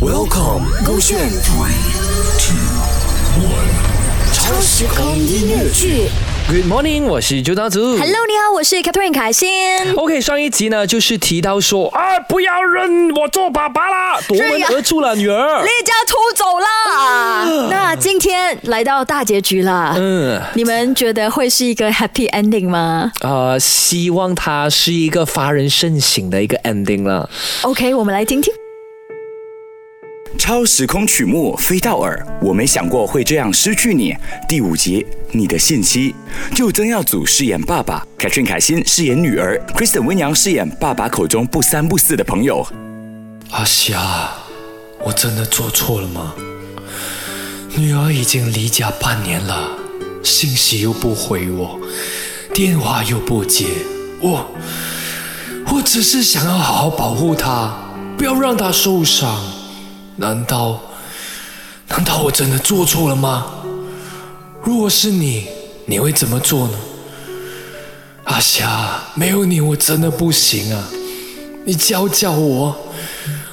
Welcome，勾选。超时空音乐剧。Good morning，我是朱大祖。Hello，你好，我是 Catherine 凯欣。OK，上一集呢就是提到说啊，不要认我做爸爸啦，夺门而出了女儿。离家出走啦！那今天来到大结局了，嗯，你们觉得会是一个 happy ending 吗呃，希望它是一个发人深省的一个 ending 了。？OK，我们来听听。超时空曲目飞到耳，我没想过会这样失去你。第五集，你的信息。就曾耀祖饰演爸爸，凯旋凯欣饰演女儿，Kristen 温阳饰演爸爸口中不三不四的朋友。阿霞，我真的做错了吗？女儿已经离家半年了，信息又不回我，电话又不接，我我只是想要好好保护她，不要让她受伤。难道难道我真的做错了吗？如果是你，你会怎么做呢？阿霞，没有你我真的不行啊！你教教我，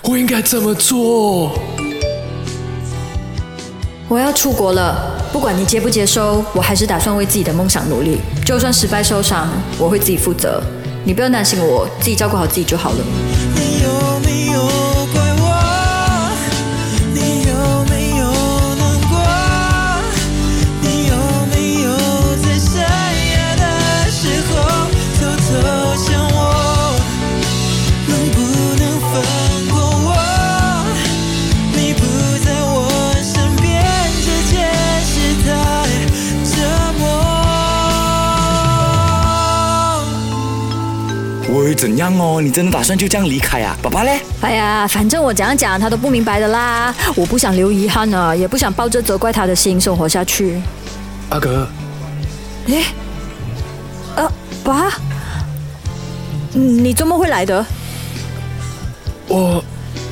我应该怎么做？我要出国了，不管你接不接收，我还是打算为自己的梦想努力。就算失败受伤，我会自己负责。你不用担心我，自己照顾好自己就好了。怎样哦？你真的打算就这样离开啊？爸爸嘞？哎呀，反正我怎样讲他都不明白的啦。我不想留遗憾呢，也不想抱着责怪他的心生活下去。阿哥，诶，呃，爸，你怎么会来的？我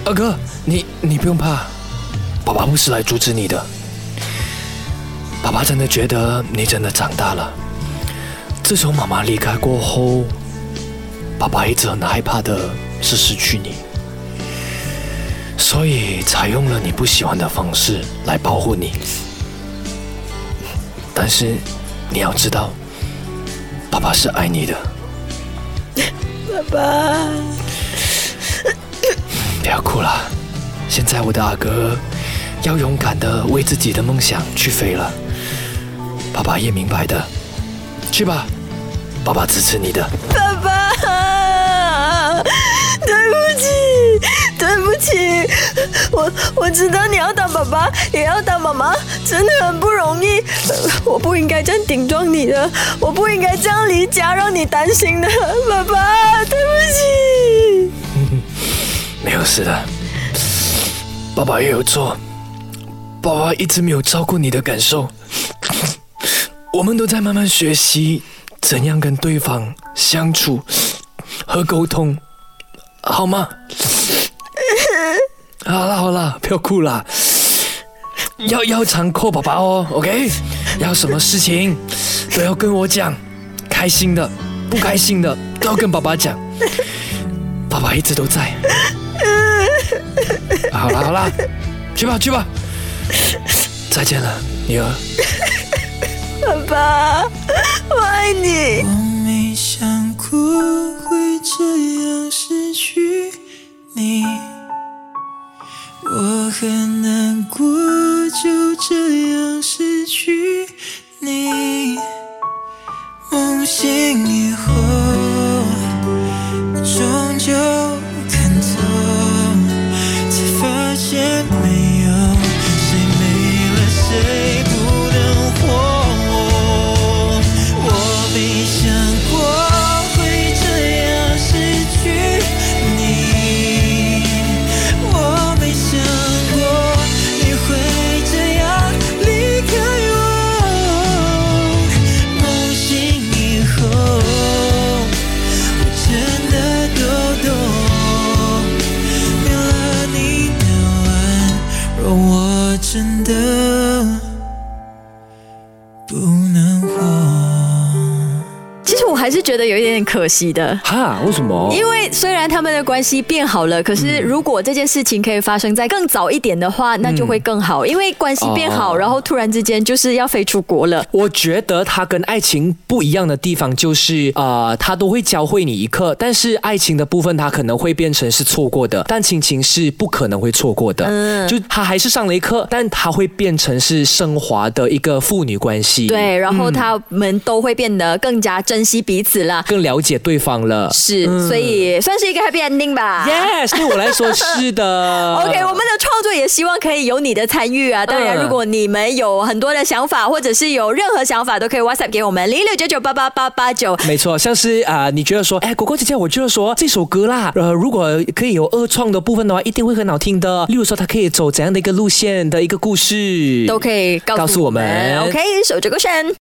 阿哥，你你不用怕，爸爸不是来阻止你的。爸爸真的觉得你真的长大了。自从妈妈离开过后，爸爸一直很害怕的是失去你，所以采用了你不喜欢的方式来保护你。但是你要知道，爸爸是爱你的。爸爸。不要哭了，现在我的阿哥要勇敢的为自己的梦想去飞了。爸爸也明白的，去吧，爸爸支持你的。爸爸，我我知道你要当爸爸，也要当妈妈，真的很不容易。我不应该这样顶撞你的，我不应该这样离家让你担心的，爸爸，对不起。没有事的，爸爸也有错，爸爸一直没有照顾你的感受。我们都在慢慢学习怎样跟对方相处和沟通，好吗？好了好了，不要哭了，要要常扣爸爸哦，OK？要什么事情都要跟我讲，开心的、不开心的都要跟爸爸讲，爸爸一直都在。好了好了，去吧去吧，再见了，女儿。爸爸，我爱你。难过，就这样失去你。梦醒以后，终究看透，才发现没有谁没了谁觉得有一点点可惜的。哈，为什么？因为虽然他们的关系变好了，可是如果这件事情可以发生在更早一点的话，那就会更好。因为关系变好，哦然后突然之间就是要飞出国了。我觉得他跟爱情不一样的地方就是，呃，他都会教会你一课，但是爱情的部分他可能会变成是错过的，但亲情是不可能会错过的。嗯，就他还是上了一课，但他会变成是升华的一个父女关系，，对，然后他们都会变得更加珍惜彼此啦。更了解对方了。是，所以算是一个 happy ending 吧。Yes，对我来说是的。OK，我们的创作也希望可以有你的参与啊！当然，嗯如果你们有很多的想法，或者是有任何想法，都可以 WhatsApp 给我们零六九九八八八八九。没错，像是啊、你觉得说，哎，果果姐姐，我觉得说这首歌啦，呃，如果可以有二创的部分的话，一定会很好听的。例如说，它可以走怎样的一个路线的一个故事，都可以告诉我们 OK，守着勾选。